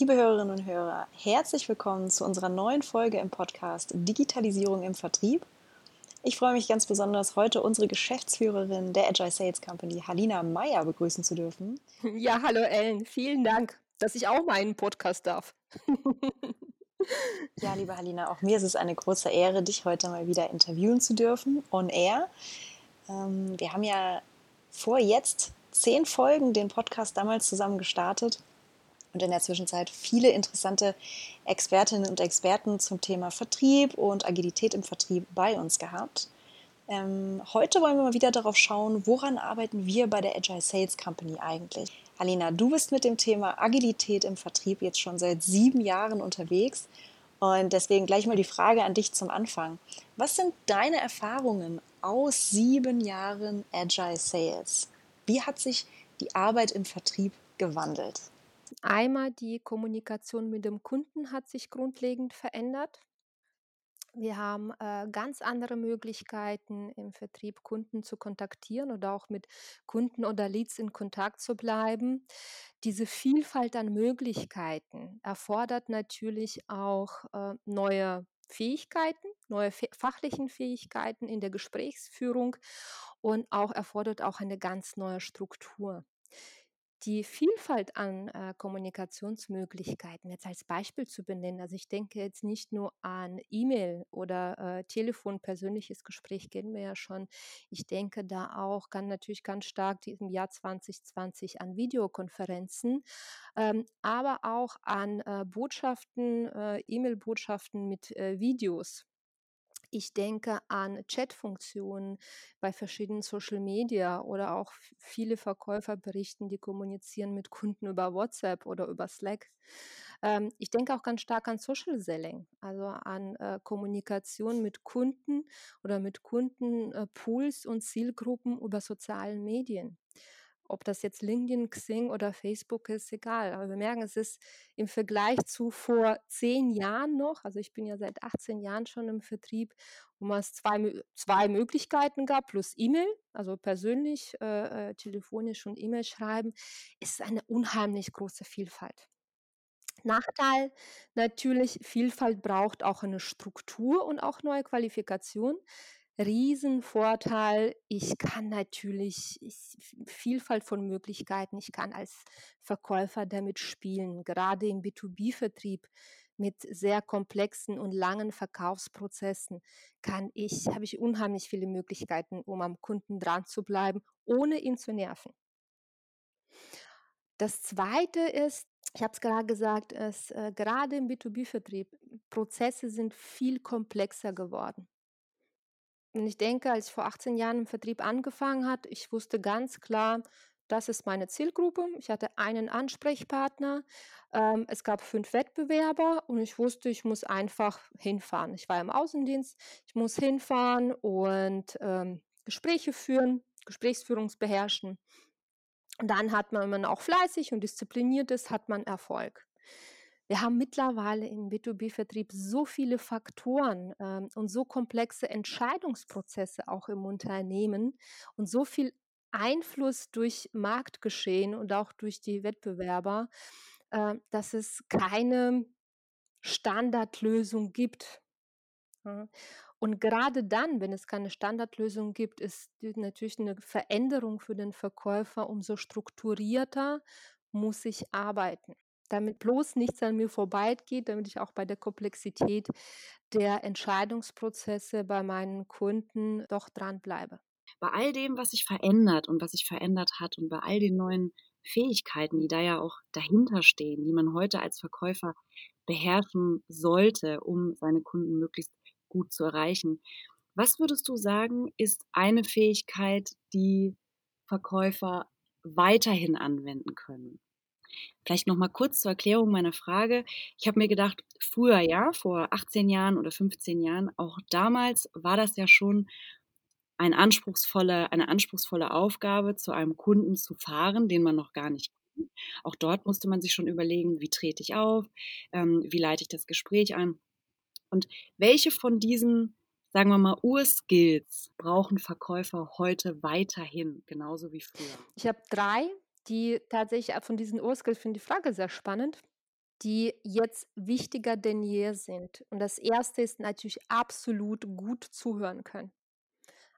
Liebe Hörerinnen und Hörer, herzlich willkommen zu unserer neuen Folge im Podcast Digitalisierung im Vertrieb. Ich freue mich ganz besonders, heute unsere Geschäftsführerin der Agile Sales Company, Halina Meyer, begrüßen zu dürfen. Ja, hallo Ellen, vielen Dank, dass ich auch meinen Podcast darf. ja, liebe Halina, auch mir ist es eine große Ehre, dich heute mal wieder interviewen zu dürfen, on air. Ähm, wir haben ja vor jetzt zehn Folgen den Podcast damals zusammen gestartet und in der Zwischenzeit viele interessante Expertinnen und Experten zum Thema Vertrieb und Agilität im Vertrieb bei uns gehabt. Ähm, heute wollen wir mal wieder darauf schauen, woran arbeiten wir bei der Agile Sales Company eigentlich. Alina, du bist mit dem Thema Agilität im Vertrieb jetzt schon seit sieben Jahren unterwegs. Und deswegen gleich mal die Frage an dich zum Anfang. Was sind deine Erfahrungen aus sieben Jahren Agile Sales? Wie hat sich die Arbeit im Vertrieb gewandelt? Einmal die Kommunikation mit dem Kunden hat sich grundlegend verändert. Wir haben äh, ganz andere Möglichkeiten im Vertrieb, Kunden zu kontaktieren oder auch mit Kunden oder Leads in Kontakt zu bleiben. Diese Vielfalt an Möglichkeiten erfordert natürlich auch äh, neue Fähigkeiten, neue fachlichen Fähigkeiten in der Gesprächsführung und auch erfordert auch eine ganz neue Struktur die Vielfalt an äh, Kommunikationsmöglichkeiten jetzt als Beispiel zu benennen. Also ich denke jetzt nicht nur an E-Mail oder äh, Telefon, persönliches Gespräch kennen wir ja schon. Ich denke da auch ganz natürlich ganz stark im Jahr 2020 an Videokonferenzen, ähm, aber auch an äh, Botschaften, äh, E-Mail-Botschaften mit äh, Videos. Ich denke an Chatfunktionen bei verschiedenen Social Media oder auch viele Verkäufer berichten, die kommunizieren mit Kunden über WhatsApp oder über Slack. Ähm, ich denke auch ganz stark an Social Selling, also an äh, Kommunikation mit Kunden oder mit Kundenpools äh, und Zielgruppen über sozialen Medien. Ob das jetzt LinkedIn, Xing oder Facebook ist, egal. Aber wir merken, es ist im Vergleich zu vor zehn Jahren noch, also ich bin ja seit 18 Jahren schon im Vertrieb, wo es zwei, zwei Möglichkeiten gab, plus E-Mail, also persönlich, äh, äh, telefonisch und E-Mail schreiben, ist eine unheimlich große Vielfalt. Nachteil natürlich, Vielfalt braucht auch eine Struktur und auch neue Qualifikation. Riesenvorteil. Ich kann natürlich Vielfalt von Möglichkeiten. Ich kann als Verkäufer damit spielen, gerade im B2B-Vertrieb mit sehr komplexen und langen Verkaufsprozessen kann ich, habe ich unheimlich viele Möglichkeiten, um am Kunden dran zu bleiben, ohne ihn zu nerven. Das zweite ist, ich habe es gerade gesagt, es, äh, gerade im B2B-Vertrieb, Prozesse sind viel komplexer geworden. Und ich denke, als ich vor 18 Jahren im Vertrieb angefangen hat, ich wusste ganz klar, das ist meine Zielgruppe. Ich hatte einen Ansprechpartner. Ähm, es gab fünf Wettbewerber und ich wusste, ich muss einfach hinfahren. Ich war im Außendienst, ich muss hinfahren und ähm, Gespräche führen, Gesprächsführungsbeherrschen. Und dann hat man, wenn man auch fleißig und diszipliniert ist, hat man Erfolg. Wir haben mittlerweile im B2B-Vertrieb so viele Faktoren ähm, und so komplexe Entscheidungsprozesse auch im Unternehmen und so viel Einfluss durch Marktgeschehen und auch durch die Wettbewerber, äh, dass es keine Standardlösung gibt. Und gerade dann, wenn es keine Standardlösung gibt, ist natürlich eine Veränderung für den Verkäufer umso strukturierter muss ich arbeiten damit bloß nichts an mir vorbeigeht, damit ich auch bei der Komplexität der Entscheidungsprozesse bei meinen Kunden doch dranbleibe. Bei all dem, was sich verändert und was sich verändert hat und bei all den neuen Fähigkeiten, die da ja auch dahinter stehen, die man heute als Verkäufer beherrschen sollte, um seine Kunden möglichst gut zu erreichen. Was würdest du sagen, ist eine Fähigkeit, die Verkäufer weiterhin anwenden können? Vielleicht noch mal kurz zur Erklärung meiner Frage. Ich habe mir gedacht, früher ja, vor 18 Jahren oder 15 Jahren, auch damals war das ja schon ein anspruchsvolle, eine anspruchsvolle Aufgabe, zu einem Kunden zu fahren, den man noch gar nicht kennt. Auch dort musste man sich schon überlegen, wie trete ich auf, ähm, wie leite ich das Gespräch an und welche von diesen sagen wir mal, Urskills brauchen Verkäufer heute weiterhin, genauso wie früher? Ich habe drei die tatsächlich von diesen Urskills finde die Frage sehr spannend. die jetzt wichtiger denn je sind. Und das erste ist natürlich absolut gut zuhören können.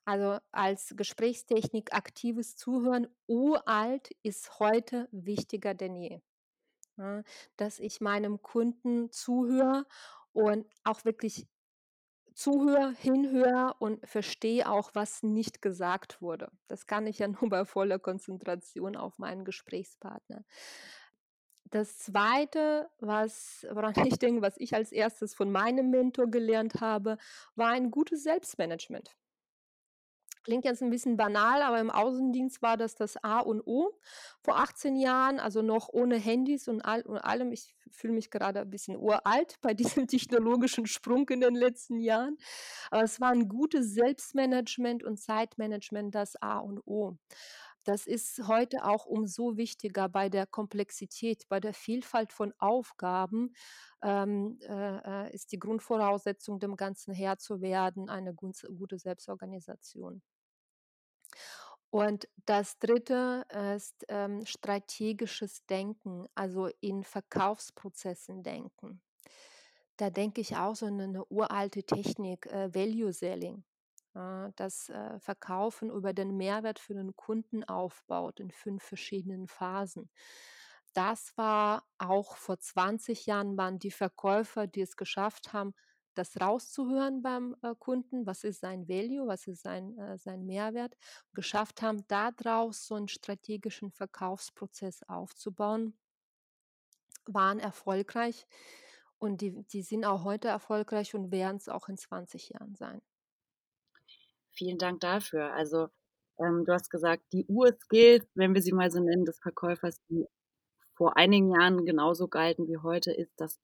Also als Gesprächstechnik aktives Zuhören, uralt, ist heute wichtiger denn je. Dass ich meinem Kunden zuhöre und auch wirklich zuhöre, hinhöre und verstehe auch, was nicht gesagt wurde. Das kann ich ja nur bei voller Konzentration auf meinen Gesprächspartner. Das Zweite, was woran ich denke, was ich als Erstes von meinem Mentor gelernt habe, war ein gutes Selbstmanagement. Klingt jetzt ein bisschen banal, aber im Außendienst war das das A und O vor 18 Jahren, also noch ohne Handys und all und allem. Ich fühle mich gerade ein bisschen uralt bei diesem technologischen Sprung in den letzten Jahren. Aber es war ein gutes Selbstmanagement und Zeitmanagement das A und O. Das ist heute auch umso wichtiger bei der Komplexität, bei der Vielfalt von Aufgaben, ähm, äh, äh, ist die Grundvoraussetzung, dem Ganzen Herr zu werden, eine gute Selbstorganisation. Und das Dritte ist, ähm, strategisches Denken, also in Verkaufsprozessen denken. Da denke ich auch so an 'ne uralte Technik, äh, Value Selling, das, äh, Verkaufen über den Mehrwert für den Kunden aufbaut in 5 verschiedenen Phasen. Das war auch vor 20 Jahren waren die Verkäufer, die es geschafft haben, das rauszuhören beim, äh, Kunden. Was ist sein Value? Was ist sein, äh, sein Mehrwert? Geschafft haben, da draus so einen strategischen Verkaufsprozess aufzubauen, waren erfolgreich und die die sind auch heute erfolgreich und werden es auch in 20 Jahren sein. Vielen Dank dafür. Also, ähm, du hast gesagt, die Urskills, wenn wir sie mal so nennen, des Verkäufers, die vor einigen Jahren genauso galten wie heute, ist das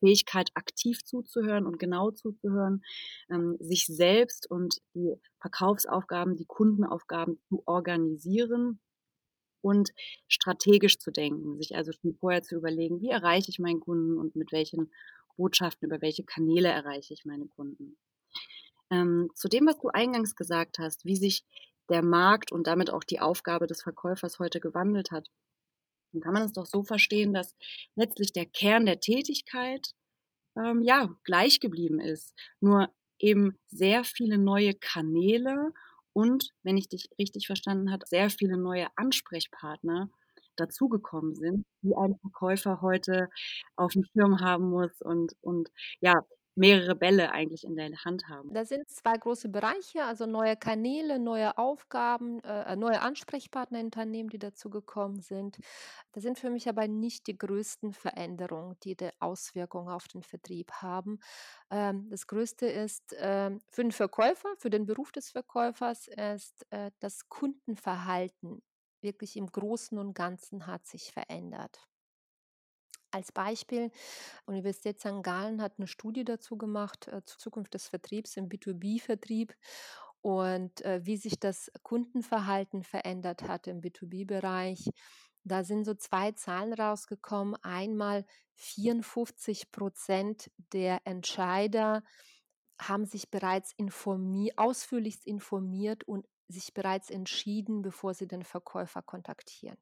Fähigkeit, aktiv zuzuhören und genau zuzuhören, ähm, sich selbst und die Verkaufsaufgaben, die Kundenaufgaben zu organisieren und strategisch zu denken, sich also schon vorher zu überlegen, wie erreiche ich meinen Kunden und mit welchen Botschaften, über welche Kanäle erreiche ich meine Kunden. Ähm, zu dem, was du eingangs gesagt hast, wie sich der Markt und damit auch die Aufgabe des Verkäufers heute gewandelt hat, dann kann man es doch so verstehen, dass letztlich der Kern der Tätigkeit ähm, ja gleich geblieben ist. Nur eben sehr viele neue Kanäle und, wenn ich dich richtig verstanden habe, sehr viele neue Ansprechpartner dazugekommen sind, die ein Verkäufer heute auf dem Schirm haben muss und, und ja, mehrere Bälle eigentlich in der Hand haben. Da sind zwei große Bereiche, also neue Kanäle, neue Aufgaben, äh, neue Ansprechpartner Unternehmen, die dazugekommen sind. Das sind für mich aber nicht die größten Veränderungen, die die Auswirkungen auf den Vertrieb haben. Ähm, das Größte ist ähm, für den Verkäufer, für den Beruf des Verkäufers, ist äh, das Kundenverhalten wirklich im Großen und Ganzen hat sich verändert. Als Beispiel, Universität St. Gallen hat eine Studie dazu gemacht, äh, zur Zukunft des Vertriebs im B2B-Vertrieb und, äh, wie sich das Kundenverhalten verändert hat im B2B-Bereich. Da sind so 2 Zahlen rausgekommen. Einmal 54% der Entscheider haben sich bereits informi ausführlichst informiert und sich bereits entschieden, bevor sie den Verkäufer kontaktieren.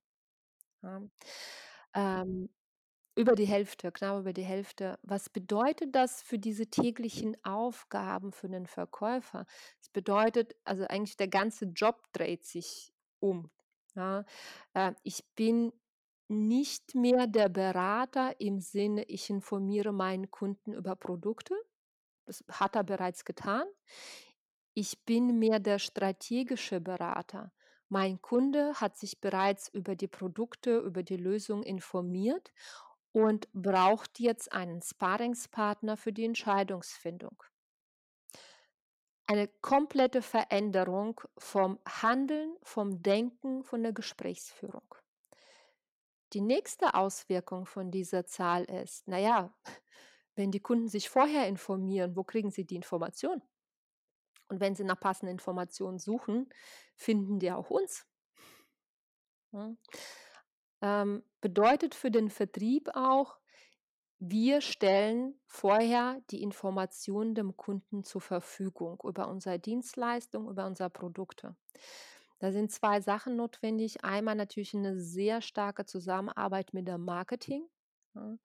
Ja. Ähm, über die Hälfte, knapp über die Hälfte. Was bedeutet das für diese täglichen Aufgaben für den Verkäufer? Es bedeutet also eigentlich der ganze Job dreht sich um, ja. Äh, ich bin nicht mehr der Berater im Sinne, ich informiere meinen Kunden über Produkte. Das hat er bereits getan. Ich bin mehr der strategische Berater. Mein Kunde hat sich bereits über die Produkte, über die Lösung informiert und braucht jetzt einen Sparringspartner für die Entscheidungsfindung. Eine komplette Veränderung vom Handeln, vom Denken, von der Gesprächsführung. Die nächste Auswirkung von dieser Zahl ist, naja, wenn die Kunden sich vorher informieren, wo kriegen sie die Information? Und wenn sie nach passenden Informationen suchen, finden die auch uns. Ja. Ähm, bedeutet für den Vertrieb auch, wir stellen vorher die Informationen dem Kunden zur Verfügung über unsere Dienstleistung, über unsere Produkte. Da sind zwei Sachen notwendig. Einmal natürlich eine sehr starke Zusammenarbeit mit dem Marketing. Ja,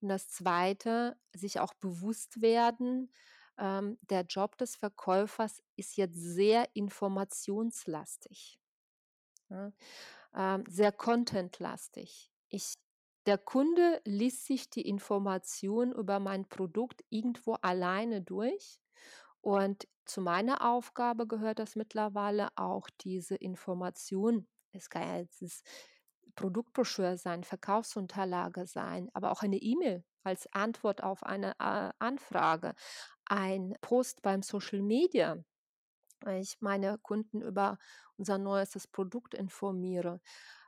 Und das Zweite, sich auch bewusst werden, ähm, der Job des Verkäufers ist jetzt sehr informationslastig, ne? Ähm, sehr contentlastig. Ich der Kunde liest sich die Information über mein Produkt irgendwo alleine durch und zu meiner Aufgabe gehört das mittlerweile auch diese Information. Es kann ja jetzt Produktbroschüre sein, Verkaufsunterlage sein, aber auch eine E-Mail als Antwort auf eine, äh, Anfrage, ein Post beim Social Media, ich meine Kunden über unser neuestes Produkt informiere.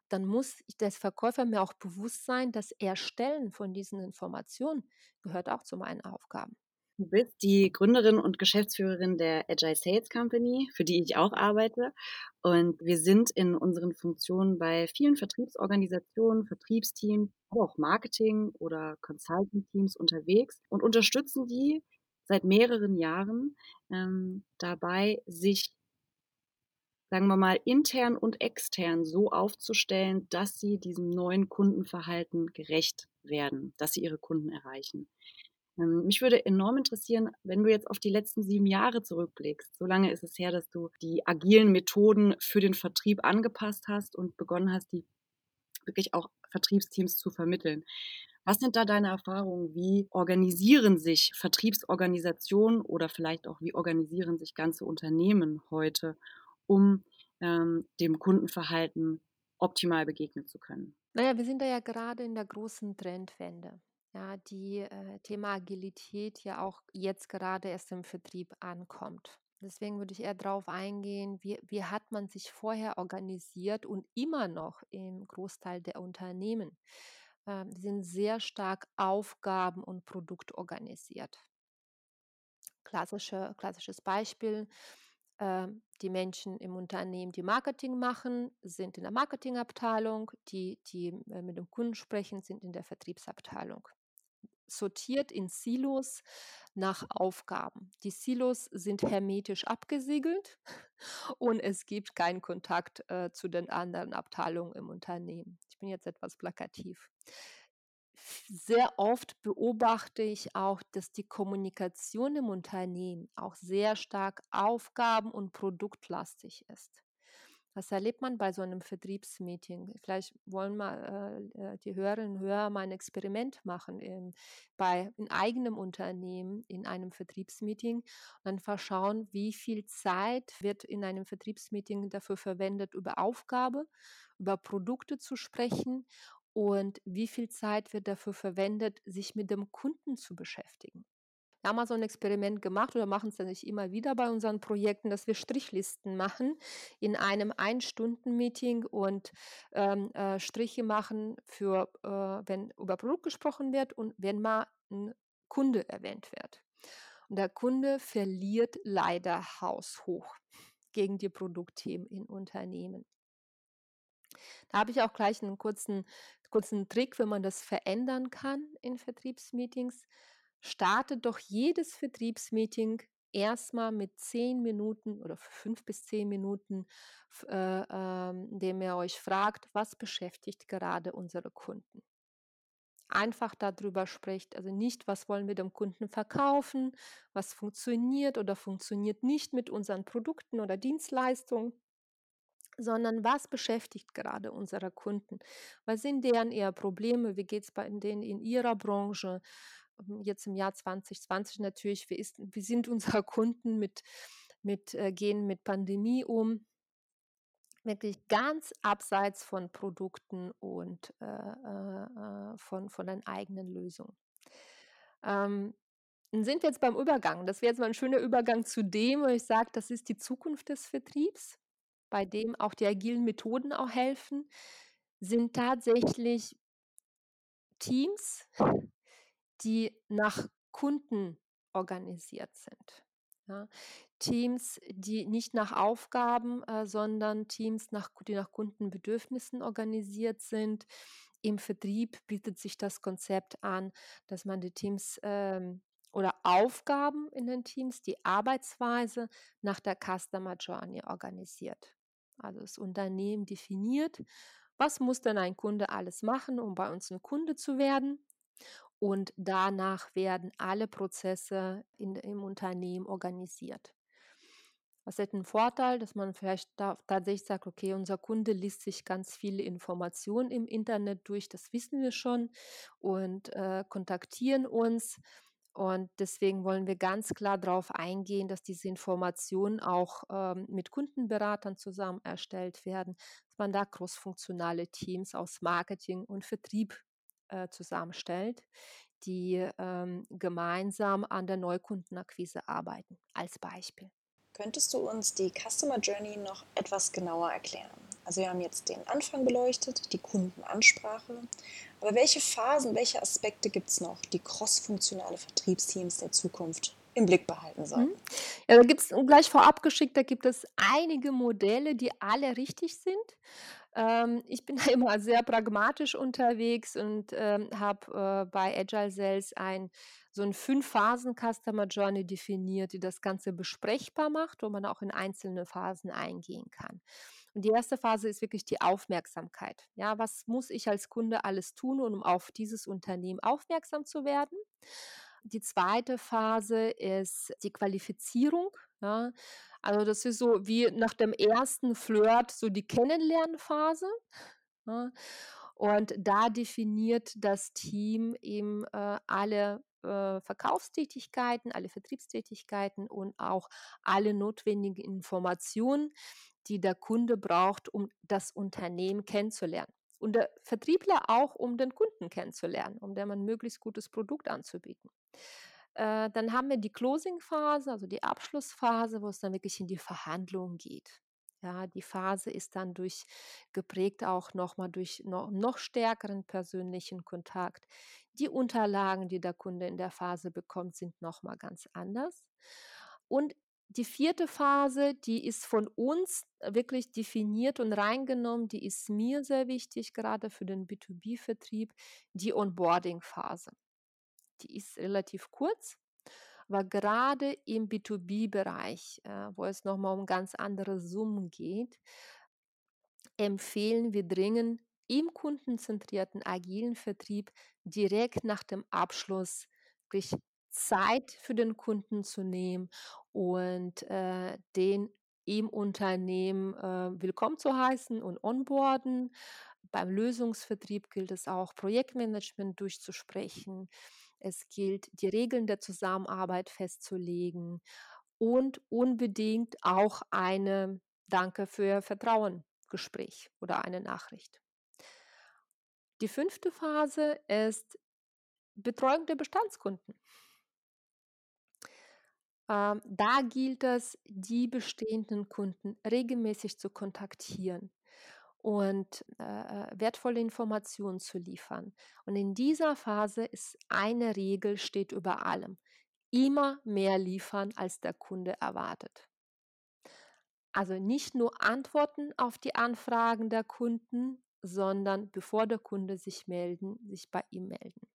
Dann muss der Verkäufer mir auch bewusst sein, das Erstellen von diesen Informationen gehört auch zu meinen Aufgaben. Du bist die Gründerin und Geschäftsführerin der Agile Sales Company, für die ich auch arbeite. Und wir sind in unseren Funktionen bei vielen Vertriebsorganisationen, Vertriebsteams, aber auch Marketing- oder Consulting-Teams unterwegs und unterstützen die seit mehreren Jahren ähm, dabei, sich sagen wir mal, intern und extern so aufzustellen, dass sie diesem neuen Kundenverhalten gerecht werden, dass sie ihre Kunden erreichen. Ähm, mich würde enorm interessieren, wenn du jetzt auf die letzten sieben Jahre zurückblickst. So lange ist es her, dass du die agilen Methoden für den Vertrieb angepasst hast und begonnen hast, die wirklich auch Vertriebsteams zu vermitteln. Was sind da deine Erfahrungen? Wie organisieren sich Vertriebsorganisationen oder vielleicht auch wie organisieren sich ganze Unternehmen heute, um ähm, dem Kundenverhalten optimal begegnen zu können? Naja, wir sind da ja gerade in der großen Trendwende ja, die äh, Thema Agilität ja auch jetzt gerade erst im Vertrieb ankommt. Deswegen würde ich eher darauf eingehen, wie, wie hat man sich vorher organisiert und immer noch im Großteil der Unternehmen. Ähm, sind sehr stark Aufgaben- und produktorganisiert. Klassische, klassisches Beispiel. Ähm, die Menschen im Unternehmen, die Marketing machen, sind in der Marketingabteilung, die, die äh, mit dem Kunden sprechen, sind in der Vertriebsabteilung sortiert in Silos nach Aufgaben. Die Silos sind hermetisch abgesiegelt und es gibt keinen Kontakt äh, zu den anderen Abteilungen im Unternehmen. Ich bin jetzt etwas plakativ. Sehr oft beobachte ich auch, dass die Kommunikation im Unternehmen auch sehr stark aufgaben- und produktlastig ist. Was erlebt man bei so einem Vertriebsmeeting? Vielleicht wollen mal äh, äh, die Hörerinnen und Hörer mal ein Experiment machen in, bei in eigenem Unternehmen in einem Vertriebsmeeting und dann verschauen, wie viel Zeit wird in einem Vertriebsmeeting dafür verwendet, über Aufgabe, über Produkte zu sprechen und wie viel Zeit wird dafür verwendet, sich mit dem Kunden zu beschäftigen. Wir haben mal so ein Experiment gemacht oder machen es nicht immer wieder bei unseren Projekten, dass wir Strichlisten machen in einem Ein-Stunden-Meeting und ähm, äh, Striche machen für, äh, wenn über Produkt gesprochen wird und wenn mal ein Kunde erwähnt wird. Und der Kunde verliert leider haushoch gegen die Produktthemen in Unternehmen. Da habe ich auch gleich einen kurzen, kurzen Trick, wenn man das verändern kann in Vertriebsmeetings startet doch jedes Vertriebsmeeting erstmal mit zehn Minuten oder fünf bis zehn Minuten, äh, ähm, indem ihr euch fragt, was beschäftigt gerade unsere Kunden. Einfach darüber spricht, also nicht, was wollen wir dem Kunden verkaufen, was funktioniert oder funktioniert nicht mit unseren Produkten oder Dienstleistungen, sondern was beschäftigt gerade unsere Kunden? Was sind deren eher Probleme? Wie geht es bei denen in ihrer Branche? Ähm, jetzt im Jahr 2020 natürlich, wie, ist, wie sind unsere Kunden mit, mit äh, gehen mit Pandemie um? Wirklich ganz abseits von Produkten und äh, äh, äh, von, von den eigenen Lösungen. Ähm, sind jetzt beim Übergang. Das wäre jetzt mal ein schöner Übergang zu dem, wo ich sage, das ist die Zukunft des Vertriebs, bei dem auch die agilen Methoden auch helfen, sind tatsächlich Teams, die nach Kunden organisiert sind. Ja. Teams, die nicht nach Aufgaben, äh, sondern Teams, nach, die nach Kundenbedürfnissen organisiert sind. Im Vertrieb bietet sich das Konzept an, dass man die Teams ähm, oder Aufgaben in den Teams, die Arbeitsweise nach der Customer Journey organisiert. Also das Unternehmen definiert, was muss denn ein Kunde alles machen, um bei uns ein Kunde zu werden und danach werden alle Prozesse in, im Unternehmen organisiert. Das hat einen Vorteil, dass man vielleicht da tatsächlich sagt, okay, unser Kunde liest sich ganz viele Informationen im Internet durch, das wissen wir schon und äh, kontaktieren uns. Und deswegen wollen wir ganz klar darauf eingehen, dass diese Informationen auch ähm, mit Kundenberatern zusammen erstellt werden, dass man da crossfunktionale Teams aus Marketing und Vertrieb äh, zusammenstellt, die ähm, gemeinsam an der Neukundenakquise arbeiten, als Beispiel. Könntest du uns die Customer Journey noch etwas genauer erklären? Also wir haben jetzt den Anfang beleuchtet, die Kundenansprache. Aber welche Phasen, welche Aspekte gibt es noch, die crossfunktionale Vertriebsteams der Zukunft im Blick behalten sollen? Mhm. Ja, da gibt es gleich vorab geschickt, da gibt es einige Modelle, die alle richtig sind. Ähm, ich bin da immer sehr pragmatisch unterwegs und ähm, habe äh, bei Agile Sales ein so ein Fünf-Phasen-Customer Journey definiert, die das Ganze besprechbar macht, wo man auch in einzelne Phasen eingehen kann. Und die erste Phase ist wirklich die Aufmerksamkeit. Ja, was muss ich als Kunde alles tun, um auf dieses Unternehmen aufmerksam zu werden? Die zweite Phase ist die Qualifizierung. Ja. Also das ist so wie nach dem ersten Flirt so die Kennenlernphase. Ja. Und da definiert das Team eben äh, alle äh, Verkaufstätigkeiten, alle Vertriebstätigkeiten und auch alle notwendigen Informationen, die der Kunde braucht, um das Unternehmen kennenzulernen. Und der Vertriebler auch, um den Kunden kennenzulernen, um dem ein möglichst gutes Produkt anzubieten. Äh, dann haben wir die Closing-Phase, also die Abschlussphase, wo es dann wirklich in die Verhandlungen geht. Ja, die Phase ist dann durch geprägt auch nochmal durch noch, noch stärkeren persönlichen Kontakt. Die Unterlagen, die der Kunde in der Phase bekommt, sind nochmal ganz anders. Und die vierte Phase, die ist von uns wirklich definiert und reingenommen, die ist mir sehr wichtig, gerade für den B2B-Vertrieb, die Onboarding-Phase. Die ist relativ kurz, aber gerade im B2B-Bereich, äh, wo es nochmal um ganz andere Summen geht, empfehlen wir dringend im kundenzentrierten agilen Vertrieb direkt nach dem Abschluss wirklich Zeit für den Kunden zu nehmen und äh, den im Unternehmen äh, willkommen zu heißen und onboarden. Beim Lösungsvertrieb gilt es auch, Projektmanagement durchzusprechen. Es gilt, die Regeln der Zusammenarbeit festzulegen und unbedingt auch eine Danke für Vertrauen Gespräch oder eine Nachricht. Die fünfte Phase ist Betreuung der Bestandskunden. Ähm, da gilt es, die bestehenden Kunden regelmäßig zu kontaktieren und äh, äh, wertvolle Informationen zu liefern. Und in dieser Phase ist eine Regel steht über allem. Immer mehr liefern, als der Kunde erwartet. Also nicht nur Antworten auf die Anfragen der Kunden, sondern bevor der Kunde sich melden, sich bei ihm melden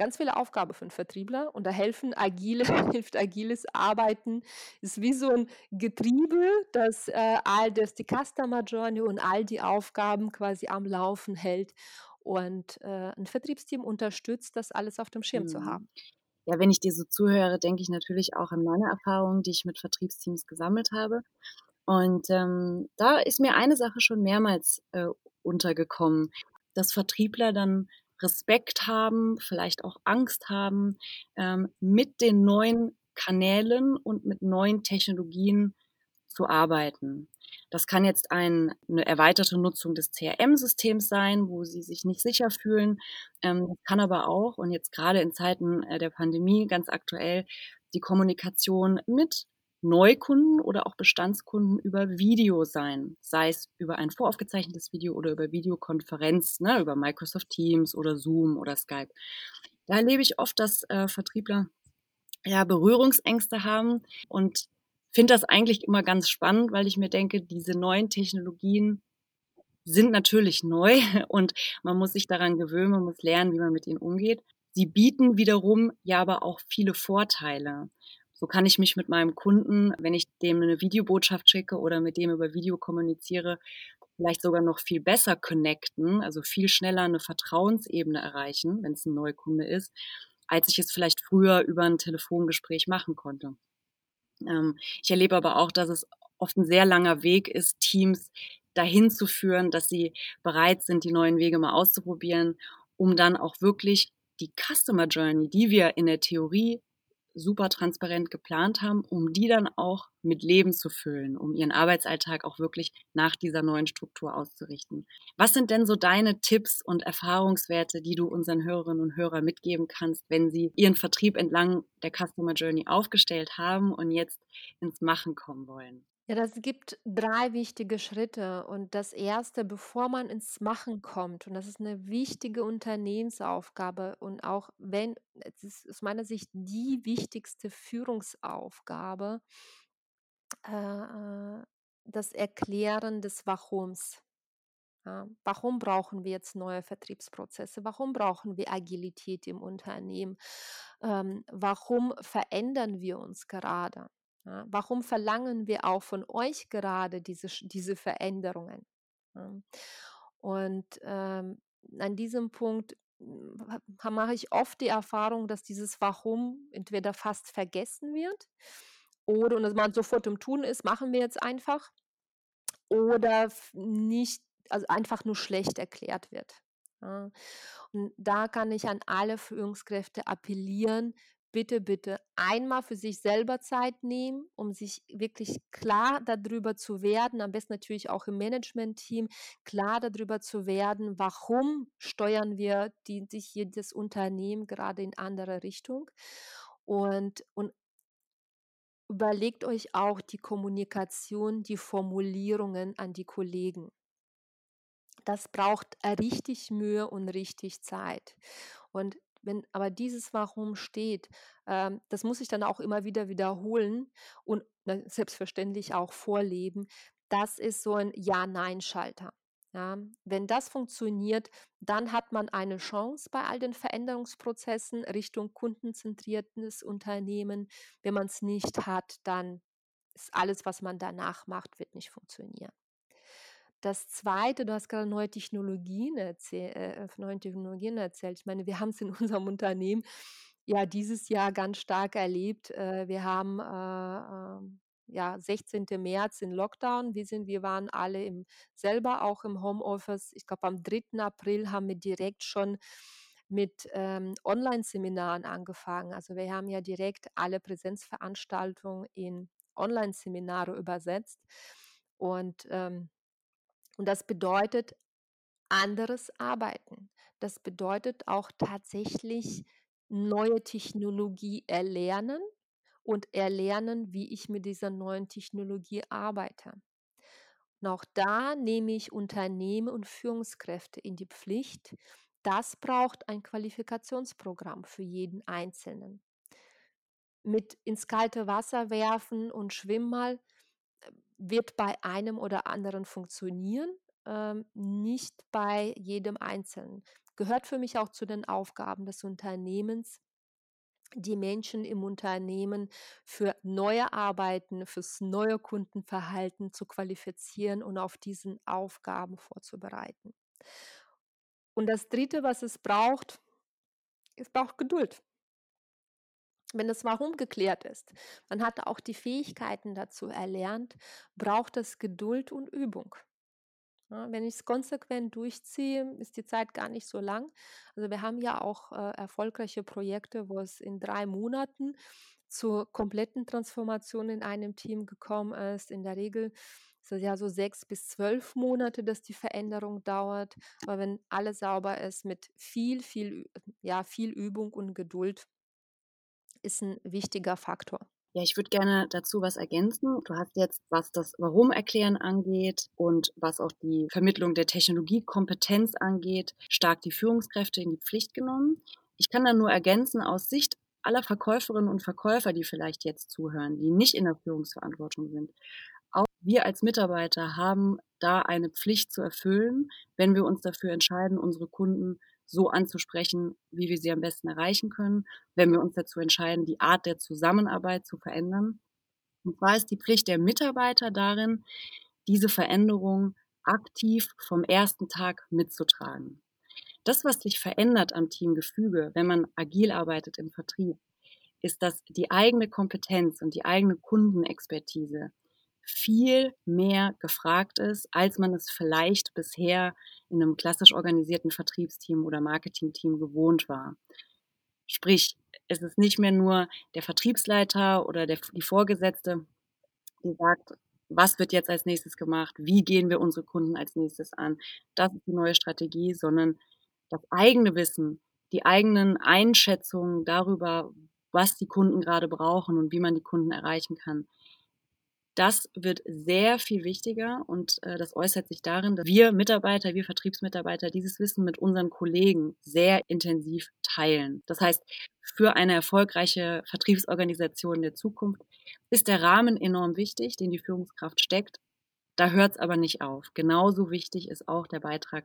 ganz viele Aufgaben für einen Vertriebler und da helfen agile, hilft agiles Arbeiten, ist wie so ein Getriebe, das äh, all das, die Customer Journey und all die Aufgaben quasi am Laufen hält und äh, ein Vertriebsteam unterstützt, das alles auf dem Schirm mhm. zu haben. Ja, wenn ich dir so zuhöre, denke ich natürlich auch an meine Erfahrungen, die ich mit Vertriebsteams gesammelt habe. Und ähm, da ist mir eine Sache schon mehrmals äh, untergekommen, dass Vertriebler dann Respekt haben, vielleicht auch Angst haben, ähm, mit den neuen Kanälen und mit neuen Technologien zu arbeiten. Das kann jetzt ein, eine erweiterte Nutzung des CRM-Systems sein, wo sie sich nicht sicher fühlen. Ähm, kann aber auch, und jetzt gerade in Zeiten äh, der Pandemie ganz aktuell, die Kommunikation mit Neukunden oder auch Bestandskunden über Video sein, sei es über ein voraufgezeichnetes Video oder über Videokonferenz, ne, über Microsoft Teams oder Zoom oder Skype. Da erlebe ich oft, dass äh, Vertriebler ja Berührungsängste haben und finde das eigentlich immer ganz spannend, weil ich mir denke, diese neuen Technologien sind natürlich neu und man muss sich daran gewöhnen, man muss lernen, wie man mit ihnen umgeht. Sie bieten wiederum ja aber auch viele Vorteile. So kann ich mich mit meinem Kunden, wenn ich dem eine Videobotschaft schicke oder mit dem über Video kommuniziere, vielleicht sogar noch viel besser connecten, also viel schneller eine Vertrauensebene erreichen, wenn es ein Neukunde ist, als ich es vielleicht früher über ein Telefongespräch machen konnte. Ähm, ich erlebe aber auch, dass es oft ein sehr langer Weg ist, Teams dahin zu führen, dass sie bereit sind, die neuen Wege mal auszuprobieren, um dann auch wirklich die Customer Journey, die wir in der Theorie super transparent geplant haben, um die dann auch mit Leben zu füllen, um ihren Arbeitsalltag auch wirklich nach dieser neuen Struktur auszurichten. Was sind denn so deine Tipps und Erfahrungswerte, die du unseren Hörerinnen und Hörern mitgeben kannst, wenn sie ihren Vertrieb entlang der Customer Journey aufgestellt haben und jetzt ins Machen kommen wollen? Ja, das gibt drei wichtige Schritte. Und das erste, bevor man ins Machen kommt, und das ist eine wichtige Unternehmensaufgabe und auch wenn, es ist aus meiner Sicht die wichtigste Führungsaufgabe, äh, das Erklären des Wahrums. Ja, warum brauchen wir jetzt neue Vertriebsprozesse? Warum brauchen wir Agilität im Unternehmen? Ähm, warum verändern wir uns gerade? Ja, warum verlangen wir auch von euch gerade diese, diese Veränderungen? Ja. Und ähm, an diesem Punkt mache ich oft die Erfahrung, dass dieses Warum entweder fast vergessen wird oder und dass man sofort im Tun ist, machen wir jetzt einfach oder nicht, also einfach nur schlecht erklärt wird. Ja. Und da kann ich an alle Führungskräfte appellieren, bitte, bitte einmal für sich selber Zeit nehmen, um sich wirklich klar darüber zu werden, am besten natürlich auch im Management-Team, klar darüber zu werden, warum steuern wir die, die hier das Unternehmen gerade in andere Richtung. Und, und überlegt euch auch die Kommunikation, die Formulierungen an die Kollegen. Das braucht richtig Mühe und richtig Zeit. Und wenn aber dieses Warum steht, ähm, das muss ich dann auch immer wieder wiederholen und ne, selbstverständlich auch vorleben. Das ist so ein Ja-Nein-Schalter. Ja, wenn das funktioniert, dann hat man eine Chance bei all den Veränderungsprozessen Richtung kundenzentriertes Unternehmen. Wenn man es nicht hat, dann ist alles, was man danach macht, wird nicht funktionieren. Das Zweite, du hast gerade neue Technologien, erzähl, äh, neue Technologien erzählt. Ich meine, wir haben es in unserem Unternehmen ja dieses Jahr ganz stark erlebt. Äh, wir haben äh, ähm, ja, 16. März in Lockdown. Wir, sind, wir waren alle im, selber auch im Homeoffice. Ich glaube, am 3. April haben wir direkt schon mit ähm, Online-Seminaren angefangen. Also wir haben ja direkt alle Präsenzveranstaltungen in Online-Seminare übersetzt. Und, ähm, und das bedeutet anderes Arbeiten. Das bedeutet auch tatsächlich neue Technologie erlernen und erlernen, wie ich mit dieser neuen Technologie arbeite. Und auch da nehme ich Unternehmen und Führungskräfte in die Pflicht. Das braucht ein Qualifikationsprogramm für jeden Einzelnen. Mit ins kalte Wasser werfen und schwimm mal wird bei einem oder anderen funktionieren, ähm, nicht bei jedem Einzelnen. Gehört für mich auch zu den Aufgaben des Unternehmens, die Menschen im Unternehmen für neue Arbeiten, fürs neue Kundenverhalten zu qualifizieren und auf diesen Aufgaben vorzubereiten. Und das Dritte, was es braucht, es braucht Geduld. Wenn das Warum geklärt ist, man hat auch die Fähigkeiten dazu erlernt, braucht es Geduld und Übung. Ja, wenn ich es konsequent durchziehe, ist die Zeit gar nicht so lang. Also wir haben ja auch äh, erfolgreiche Projekte, wo es in drei Monaten zur kompletten Transformation in einem Team gekommen ist. In der Regel ist es ja so sechs bis zwölf Monate, dass die Veränderung dauert. Aber wenn alles sauber ist, mit viel, viel, ja, viel Übung und Geduld, ist ein wichtiger Faktor. Ja, ich würde gerne dazu was ergänzen. Du hast jetzt, was das Warum erklären angeht und was auch die Vermittlung der Technologiekompetenz angeht, stark die Führungskräfte in die Pflicht genommen. Ich kann da nur ergänzen aus Sicht aller Verkäuferinnen und Verkäufer, die vielleicht jetzt zuhören, die nicht in der Führungsverantwortung sind. Auch wir als Mitarbeiter haben da eine Pflicht zu erfüllen, wenn wir uns dafür entscheiden, unsere Kunden so anzusprechen, wie wir sie am besten erreichen können, wenn wir uns dazu entscheiden, die Art der Zusammenarbeit zu verändern. Und zwar ist die Pflicht der Mitarbeiter darin, diese Veränderung aktiv vom ersten Tag mitzutragen. Das, was sich verändert am Teamgefüge, wenn man agil arbeitet im Vertrieb, ist, dass die eigene Kompetenz und die eigene Kundenexpertise viel mehr gefragt ist, als man es vielleicht bisher in einem klassisch organisierten Vertriebsteam oder Marketingteam gewohnt war. Sprich, es ist nicht mehr nur der Vertriebsleiter oder der, die Vorgesetzte, die sagt, was wird jetzt als nächstes gemacht, wie gehen wir unsere Kunden als nächstes an, das ist die neue Strategie, sondern das eigene Wissen, die eigenen Einschätzungen darüber, was die Kunden gerade brauchen und wie man die Kunden erreichen kann, das wird sehr viel wichtiger und äh, das äußert sich darin, dass wir Mitarbeiter, wir Vertriebsmitarbeiter dieses Wissen mit unseren Kollegen sehr intensiv teilen. Das heißt, für eine erfolgreiche Vertriebsorganisation der Zukunft ist der Rahmen enorm wichtig, den die Führungskraft steckt. Da hört es aber nicht auf. Genauso wichtig ist auch der Beitrag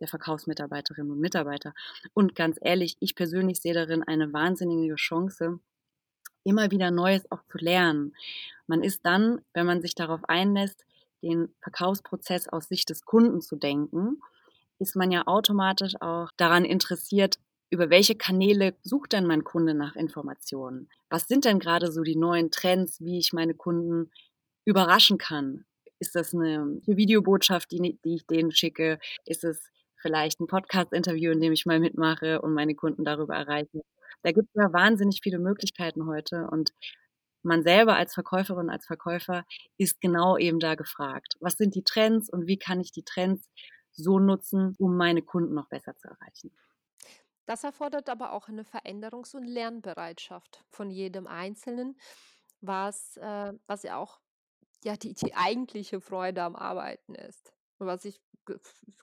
der Verkaufsmitarbeiterinnen und Mitarbeiter. Und ganz ehrlich, ich persönlich sehe darin eine wahnsinnige Chance, immer wieder Neues auch zu lernen. Man ist dann, wenn man sich darauf einlässt, den Verkaufsprozess aus Sicht des Kunden zu denken, ist man ja automatisch auch daran interessiert, über welche Kanäle sucht denn mein Kunde nach Informationen? Was sind denn gerade so die neuen Trends, wie ich meine Kunden überraschen kann? Ist das eine Videobotschaft, die, die ich denen schicke? Ist es vielleicht ein Podcast-Interview, in dem ich mal mitmache und meine Kunden darüber erreiche? Da gibt es ja wahnsinnig viele Möglichkeiten heute und man selber als Verkäuferin, als Verkäufer ist genau eben da gefragt. Was sind die Trends und wie kann ich die Trends so nutzen, um meine Kunden noch besser zu erreichen? Das erfordert aber auch eine Veränderungs- und Lernbereitschaft von jedem Einzelnen, was, äh, was ja auch ja, die, die eigentliche Freude am Arbeiten ist. Und was sich,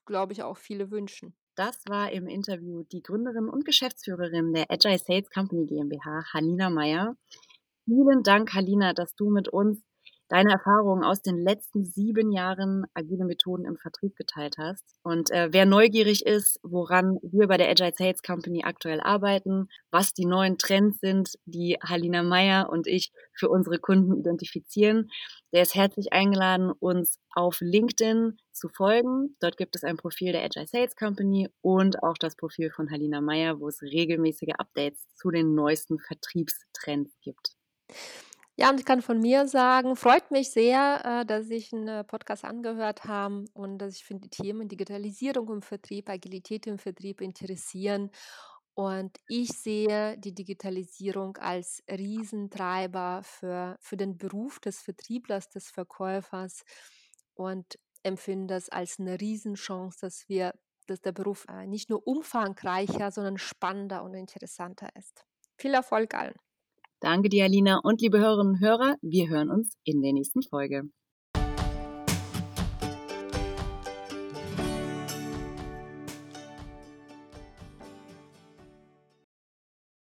glaube ich, auch viele wünschen. Das war im Interview die Gründerin und Geschäftsführerin der Agile Sales Company GmbH, Halina Meyer. Vielen Dank, Halina, dass du mit uns deine Erfahrungen aus den letzten sieben Jahren agile Methoden im Vertrieb geteilt hast. Und äh, wer neugierig ist, woran wir bei der Agile Sales Company aktuell arbeiten, was die neuen Trends sind, die Halina Meyer und ich für unsere Kunden identifizieren, der ist herzlich eingeladen, uns auf LinkedIn zu folgen. Dort gibt es ein Profil der Agile Sales Company und auch das Profil von Halina Meyer, wo es regelmäßige Updates zu den neuesten Vertriebstrends gibt. Ja, und ich kann von mir sagen, freut mich sehr, äh, dass sich 'n äh, Podcast angehört haben und dass ich finde, die Themen Digitalisierung im Vertrieb, Agilität im Vertrieb interessieren. Und ich sehe die Digitalisierung als Riesentreiber für für den Beruf des Vertrieblers, des Verkäufers und empfinde das als eine Riesenchance, dass wir dass der Beruf, äh, nicht nur umfangreicher, sondern spannender und interessanter ist. Viel Erfolg allen. Danke dir, Alina. Und liebe Hörerinnen und Hörer, wir hören uns in der nächsten Folge.